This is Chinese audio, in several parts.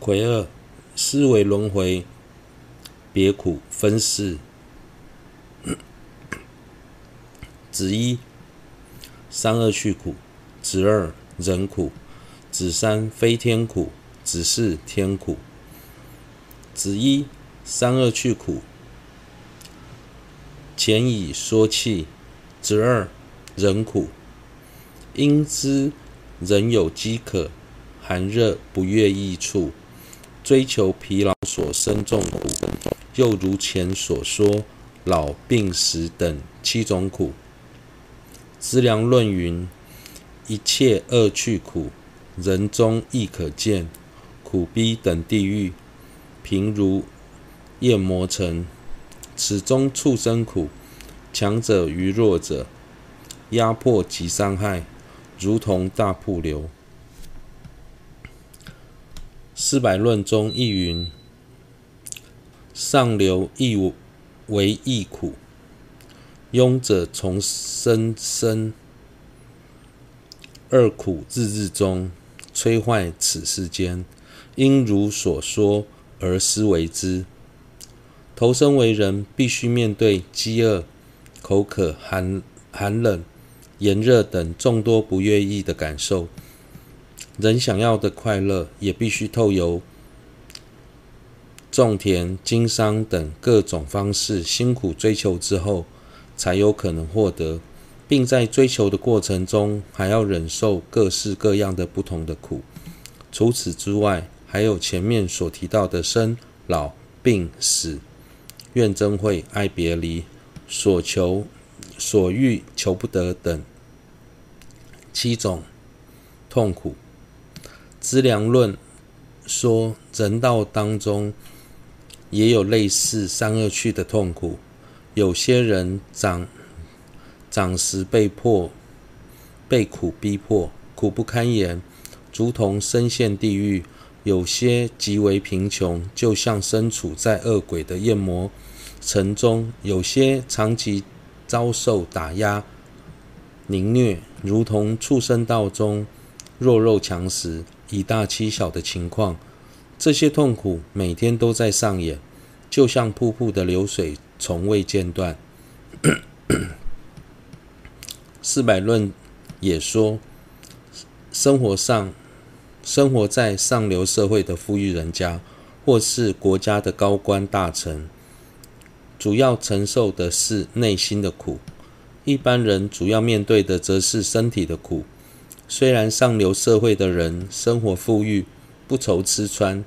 癸二，思维轮回，别苦分四。子一，三恶去苦；子二，人苦；子三，非天苦；子四，天苦。子一，三恶去苦，前已说弃。子二，人苦，因知人有饥渴、寒热不悦意处，追求疲劳所生众苦，又如前所说老病死等七种苦。资粮论云：一切恶趣苦，人中亦可见，苦逼等地狱，贫如燄磨城。此中畜生苦。强者于弱者，压迫及伤害，如同大瀑流。四百论中亦云：上流亦为亦苦，庸者从生生，二苦日日中，摧坏此世间。应如所说而思为之。投生为人，必须面对饥饿。口渴、寒寒冷、炎热等众多不悦意的感受，人想要的快乐，也必须透由种田、经商等各种方式辛苦追求之后，才有可能获得，并在追求的过程中，还要忍受各式各样的不同的苦。除此之外，还有前面所提到的生、老、病、死、怨憎会、爱别离。所求、所欲求不得等七种痛苦。资粮论说，人道当中也有类似三恶趣的痛苦。有些人长长时被迫被苦逼迫，苦不堪言，如同身陷地狱；有些极为贫穷，就像身处在恶鬼的燄磨。城中有些长期遭受打压、凌虐，如同畜生道中弱肉强食、以大欺小的情况。这些痛苦每天都在上演，就像瀑布的流水，从未间断。四百论也说，生活上生活在上流社会的富裕人家，或是国家的高官大臣。主要承受的是内心的苦，一般人主要面对的则是身体的苦。虽然上流社会的人生活富裕，不愁吃穿，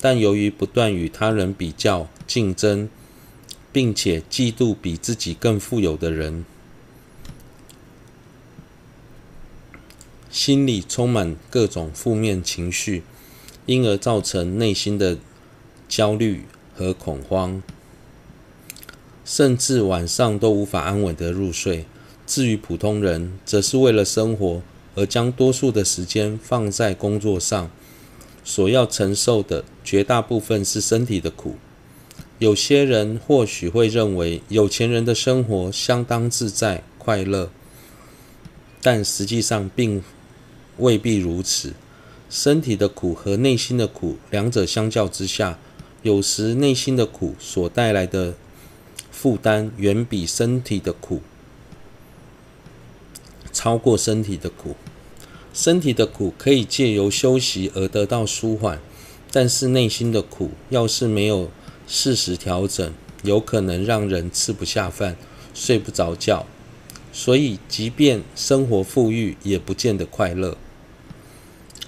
但由于不断与他人比较竞争，并且嫉妒比自己更富有的人，心里充满各种负面情绪，因而造成内心的焦虑和恐慌。甚至晚上都无法安稳地入睡。至于普通人，则是为了生活而将多数的时间放在工作上，所要承受的绝大部分是身体的苦。有些人或许会认为有钱人的生活相当自在快乐，但实际上并未必如此。身体的苦和内心的苦，两者相较之下，有时内心的苦所带来的负担远比身体的苦超过身体的苦，身体的苦可以借由休息而得到舒缓，但是内心的苦要是没有适时调整，有可能让人吃不下饭、睡不着觉。所以，即便生活富裕，也不见得快乐。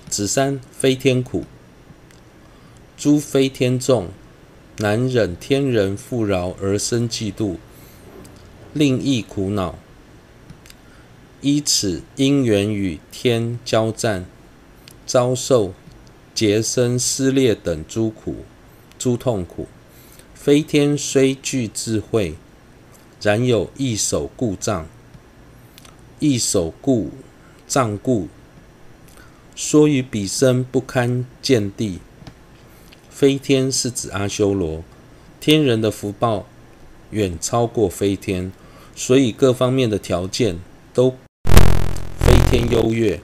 子三，非天苦，诸非天众。难忍天人富饶而生嫉妒，令益苦恼。依此因缘与天交战，遭受劫生撕裂等诸苦、诸痛苦。飞天虽具智慧，然有一手故障，一手故障故，说于彼身不堪见地。飞天是指阿修罗，天人的福报远超过飞天，所以各方面的条件都天优越，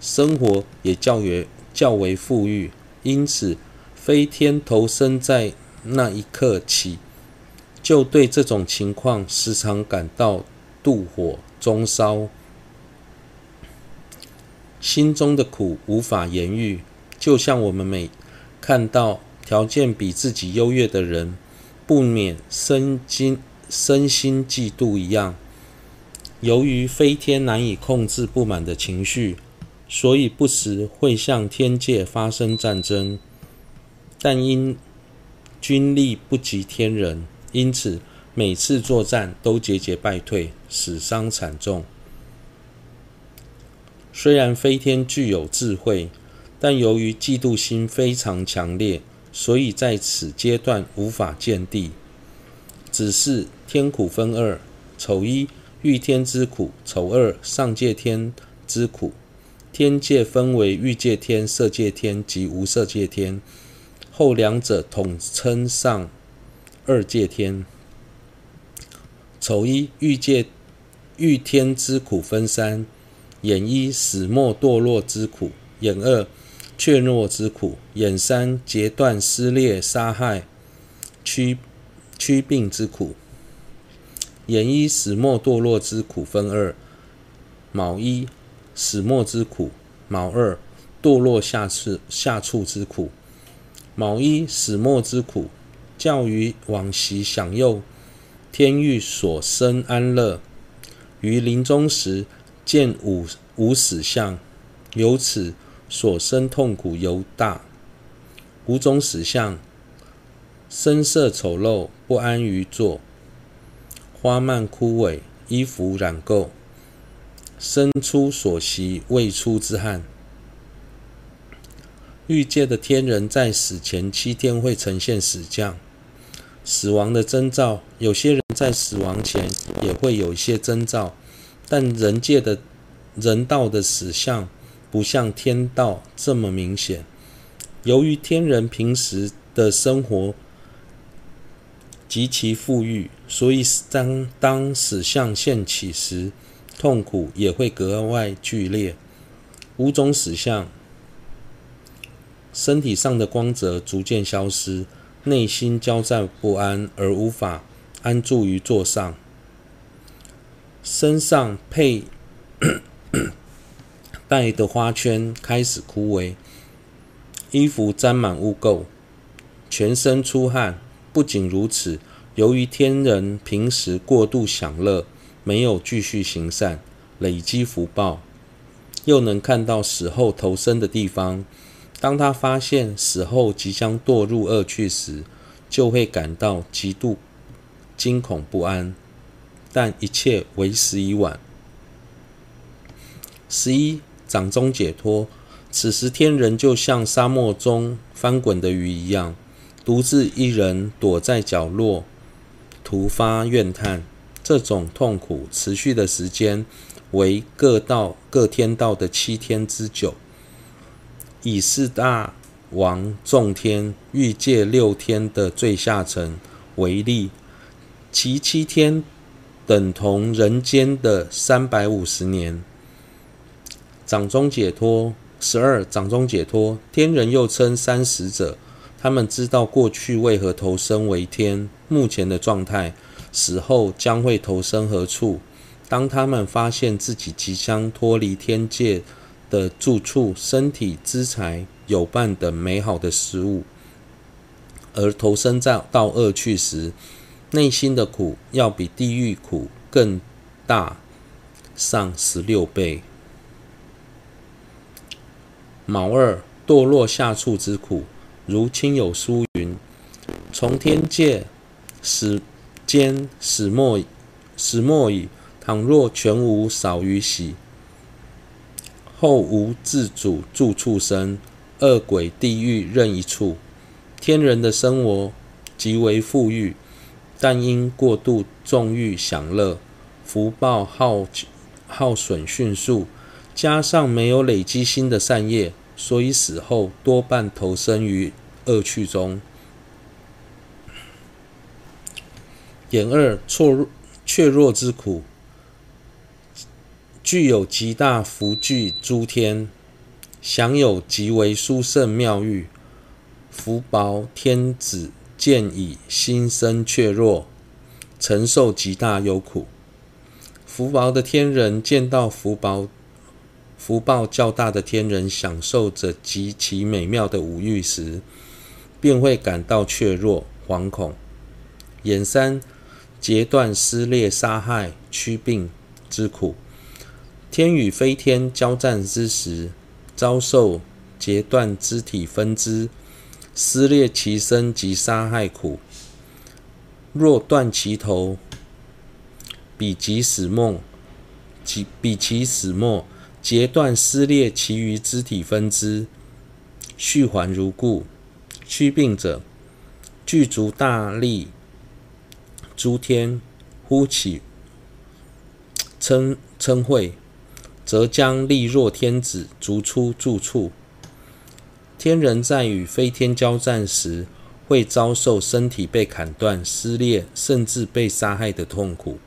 生活也较为较为富裕，因此飞天投生在那一刻起，就对这种情况时常感到妒火中烧，心中的苦无法言喻，就像我们每看到条件比自己优越的人，不免身心身心嫉妒一样。由于飞天难以控制不满的情绪，所以不时会向天界发生战争，但因军力不及天人，因此每次作战都节节败退，死伤惨重。虽然飞天具有智慧，但由于嫉妒心非常强烈，所以在此阶段无法见地。只是天苦分二：丑一欲天之苦，丑二上界天之苦。天界分为欲界天、色界天及无色界天。后两者统称上二界天。丑一欲界欲天之苦分三：眼一始末堕落之苦，眼二怯懦之苦，眼三截断撕裂杀害驱驱病之苦。眼一始末堕落之苦分二：卯一始末之苦，卯二堕落下处下处之苦。卯一始末之苦，较于往昔享用天欲所生安乐，于临终时见无无死相，由此所生痛苦尤大。五种死相：身色丑陋，不安于坐；花蔓枯萎，衣服染垢；身出所习未出之汗。欲界的天人在死前七天会呈现死相，死亡的征兆。有些人在死亡前也会有一些征兆，但人界的人道的死相不像天道这么明显。由于天人平时的生活极其富裕，所以当当死相现起时，痛苦也会格外剧烈。五种死相。身体上的光泽逐渐消失，内心焦躁不安而无法安住于座上。身上佩 戴的花圈开始枯萎，衣服沾满污垢，全身出汗。不仅如此，由于天人平时过度享乐，没有继续行善，累积福报，又能看到死后投生的地方。当他发现死后即将堕入恶趣时，就会感到极度惊恐不安，但一切为时已晚。十一掌中解脱，此时天人就像沙漠中翻滚的鱼一样，独自一人躲在角落，突发怨叹。这种痛苦持续的时间为各道各天道的七天之久。以四大王众天欲界六天的最下层为例，其七天等同人间的三百五十年。掌中解脱，十二掌中解脱，天人又称三使者，他们知道过去为何投生为天，目前的状态，死后将会投生何处。当他们发现自己即将脱离天界。的住处、身体、资财、友伴等美好的事物，而投生在到恶趣时，内心的苦要比地狱苦更大上十六倍。卯二堕落下处之苦，如亲友书云：从天界始间始末始末矣，倘若全无少于喜。后无自主住处生，恶鬼地狱任一处。天人的生活极为富裕，但因过度纵欲享乐，福报耗耗损迅速，加上没有累积新的善业，所以死后多半投身于恶趣中。眼二错怯弱之苦。具有极大福聚诸天，享有极为殊胜妙欲，福薄天子见已心生怯弱，承受极大忧苦。福薄的天人见到福薄福报较大的天人享受着极其美妙的五欲时，便会感到怯弱、惶恐。眼三截断、撕裂、杀害、驱病之苦。天与非天交战之时，遭受截断肢体分支、撕裂其身及杀害苦。若断其头，彼即死没；其彼其死没，截断撕裂其余肢体分支，续还如故。驱病者，具足大力，诸天呼起称称会，则将力若天子逐出住处。天人在与飞天交战时，会遭受身体被砍断、撕裂，甚至被杀害的痛苦。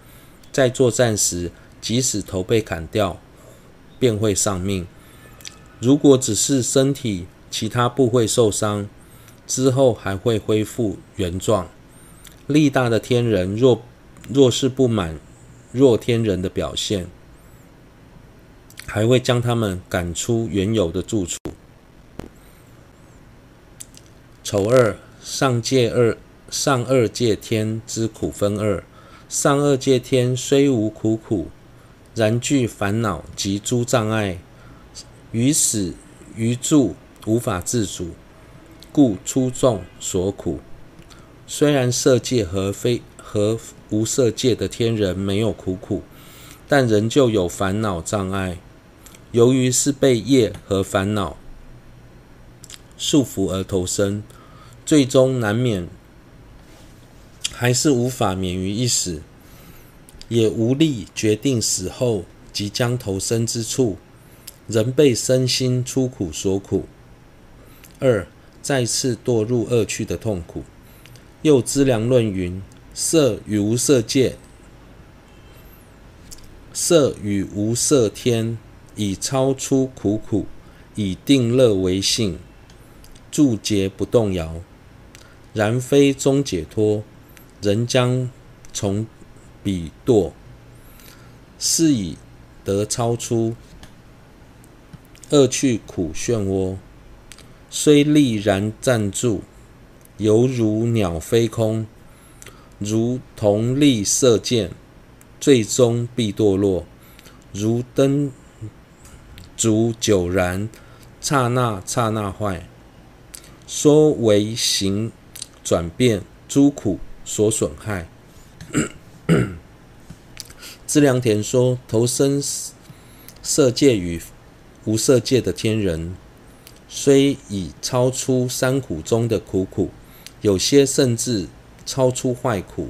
在作战时，即使头被砍掉，便会丧命。如果只是身体其他部位受伤，之后还会恢复原状。力大的天人若若是不满弱天人的表现，还会将他们赶出原有的住处。丑二，上界二上二界天之苦分二。上二界天虽无苦苦，然具烦恼及诸障碍，于死于住无法自主，故出众所苦。虽然色界和非和无色界的天人没有苦苦，但仍旧有烦恼障碍。由于是被业和烦恼束缚而投生，最终难免。还是无法免于一死，也无力决定死后即将投生之处，仍被身心出苦所苦。二，再次堕入恶趣的痛苦。又资粮论云：色与无色界，色与无色天，已超出苦苦，以定乐为性，住劫不动摇。然非终解脱。仍将从彼堕，是以得超出恶趣苦漩涡，虽力然暂住，犹如鸟飞空，如同利射箭，最终必堕落，如灯烛久燃，刹那刹那坏，说为形转变诸苦。所损害。资良田说：投身色界与无色界的天人，虽已超出三苦中的苦苦，有些甚至超出坏苦，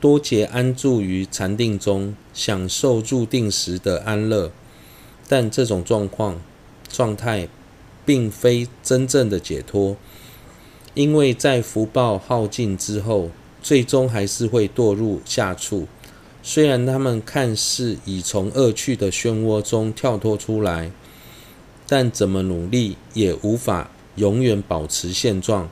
多结安住于禅定中，享受入定时的安乐。但这种状况状态，并非真正的解脱。因为在福报耗尽之后，最终还是会堕入下处。虽然他们看似已从恶趣的漩涡中跳脱出来，但怎么努力也无法永远保持现状。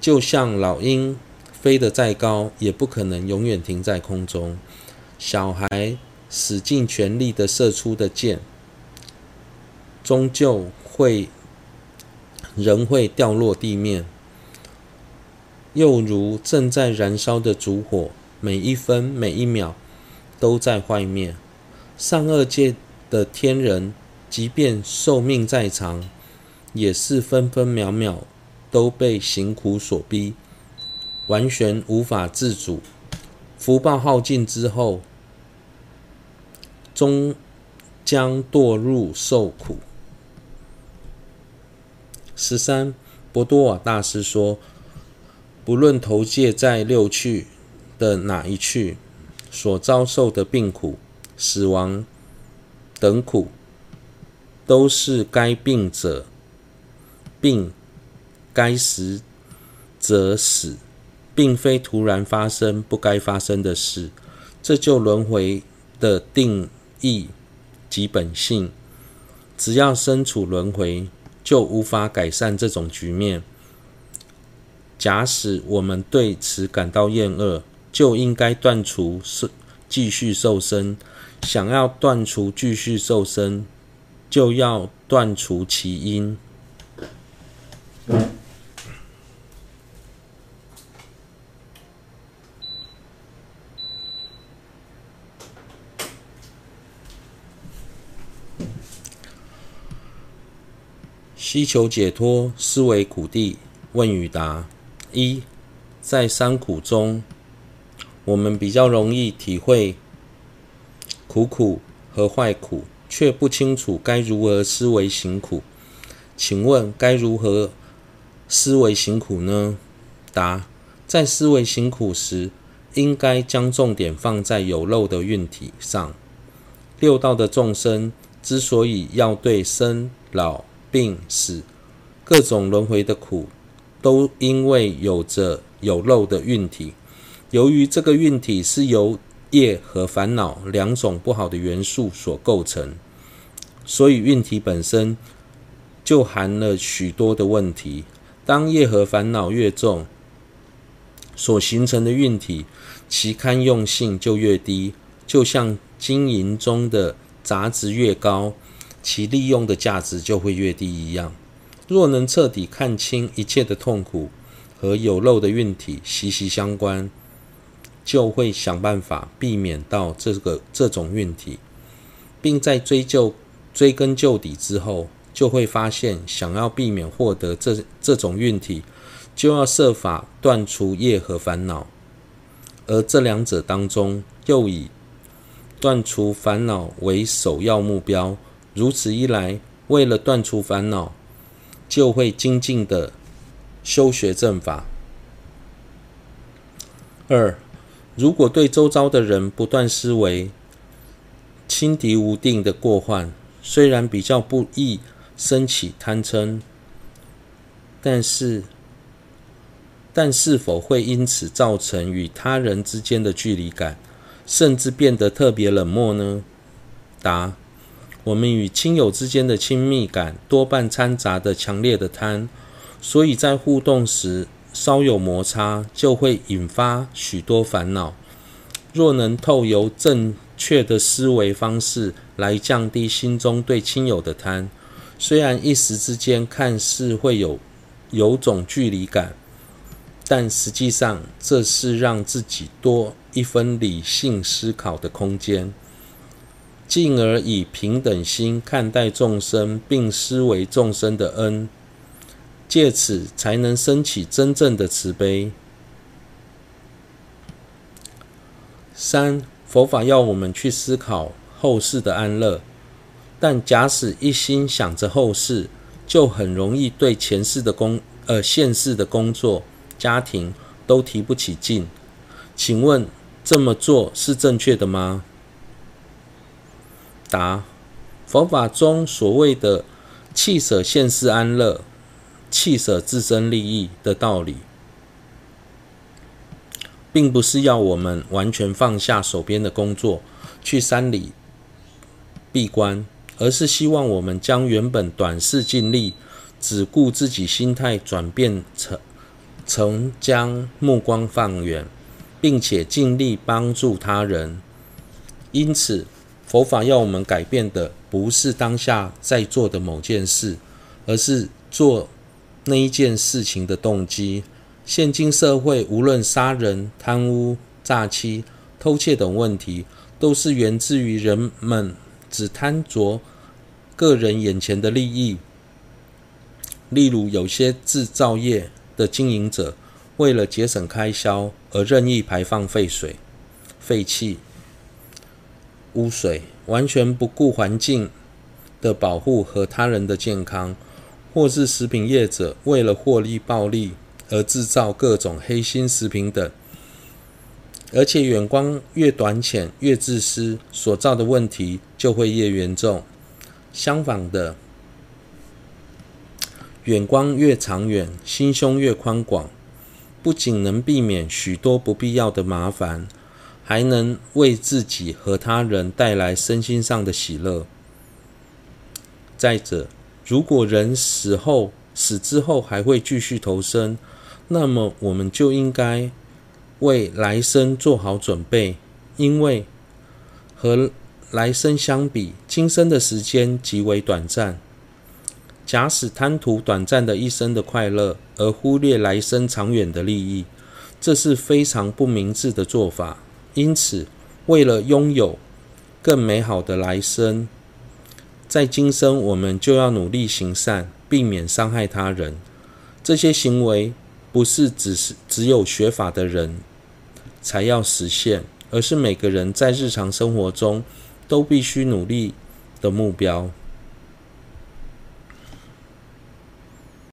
就像老鹰飞得再高，也不可能永远停在空中。小孩使尽全力地射出的箭，终究会仍会掉落地面。又如正在燃烧的烛火，每一分每一秒都在坏灭。上二界的天人，即便寿命再长，也是分分秒秒都被行苦所逼，完全无法自主。福报耗尽之后，终将堕入受苦。十三，博多瓦大师说。不论投界在六趣的哪一趣，所遭受的病苦、死亡等苦，都是该病者病，该死者死，并非突然发生不该发生的事。这就轮回的定义及本性。只要身处轮回，就无法改善这种局面。假使我们对此感到厌恶，就应该断除受继续受生。想要断除继续受生，就要断除其因。希求解脱，思维苦谛。问与答：一，在三苦中，我们比较容易体会苦苦和坏苦，却不清楚该如何思维行苦。请问该如何思维行苦呢？答：在思维行苦时，应该将重点放在有漏的蕴体上。六道的众生之所以要对生老病死各种轮回的苦，都因为有着有漏的运体。由于这个运体是由业和烦恼两种不好的元素所构成，所以运体本身就含了许多的问题。当业和烦恼越重，所形成的运体，其堪用性就越低。就像金银中的杂质越高，其利用的价值就会越低一样。若能彻底看清一切的痛苦和有漏的运体息息相关，就会想办法避免到这个这种运体，并在追究追根究底之后，就会发现想要避免获得这这种运体，就要设法断除业和烦恼，而这两者当中，又以断除烦恼为首要目标。如此一来，为了断除烦恼，就会精进的修学正法。二，如果对周遭的人不断思维轻敌无定的过患，虽然比较不易生起贪嗔，但是，但是否会因此造成与他人之间的距离感，甚至变得特别冷漠呢？答。我们与亲友之间的亲密感多半掺杂的强烈的贪，所以在互动时稍有摩擦，就会引发许多烦恼。若能透由正确的思维方式来降低心中对亲友的贪，虽然一时之间看似会有有种距离感，但实际上这是让自己多一分理性思考的空间。进而以平等心看待众生，并思维众生的恩，借此才能升起真正的慈悲。三、佛法要我们去思考后世的安乐，但假使一心想着后世，就很容易对前世的工呃现世的工作、家庭都提不起劲。请问这么做是正确的吗？答：佛法中所谓的弃舍现世安乐、弃舍自身利益的道理，并不是要我们完全放下手边的工作，去山里闭关，而是希望我们将原本短视尽力、只顾自己心态，转变成成将目光放远，并且尽力帮助他人。因此。佛法要我们改变的，不是当下在做的某件事，而是做那一件事情的动机。现今社会，无论杀人、贪污、诈欺、偷窃等问题，都是源自于人们只贪着个人眼前的利益。例如，有些制造业的经营者，为了节省开销而任意排放废水、废气。污水，完全不顾环境的保护和他人的健康，或是食品业者为了获利暴利而制造各种黑心食品等，而且眼光越短浅、越自私，所造的问题就会越严重。相反的，眼光越长远、心胸越宽广，不仅能避免许多不必要的麻烦。还能为自己和他人带来身心上的喜乐。再者，如果人死后死之后还会继续投生，那么我们就应该为来生做好准备，因为和来生相比，今生的时间极为短暂。假使贪图短暂的一生的快乐，而忽略来生长远的利益，这是非常不明智的做法。因此，为了拥有更美好的来生，在今生我们就要努力行善，避免伤害他人。这些行为不是只是只有学法的人才要实现，而是每个人在日常生活中都必须努力的目标。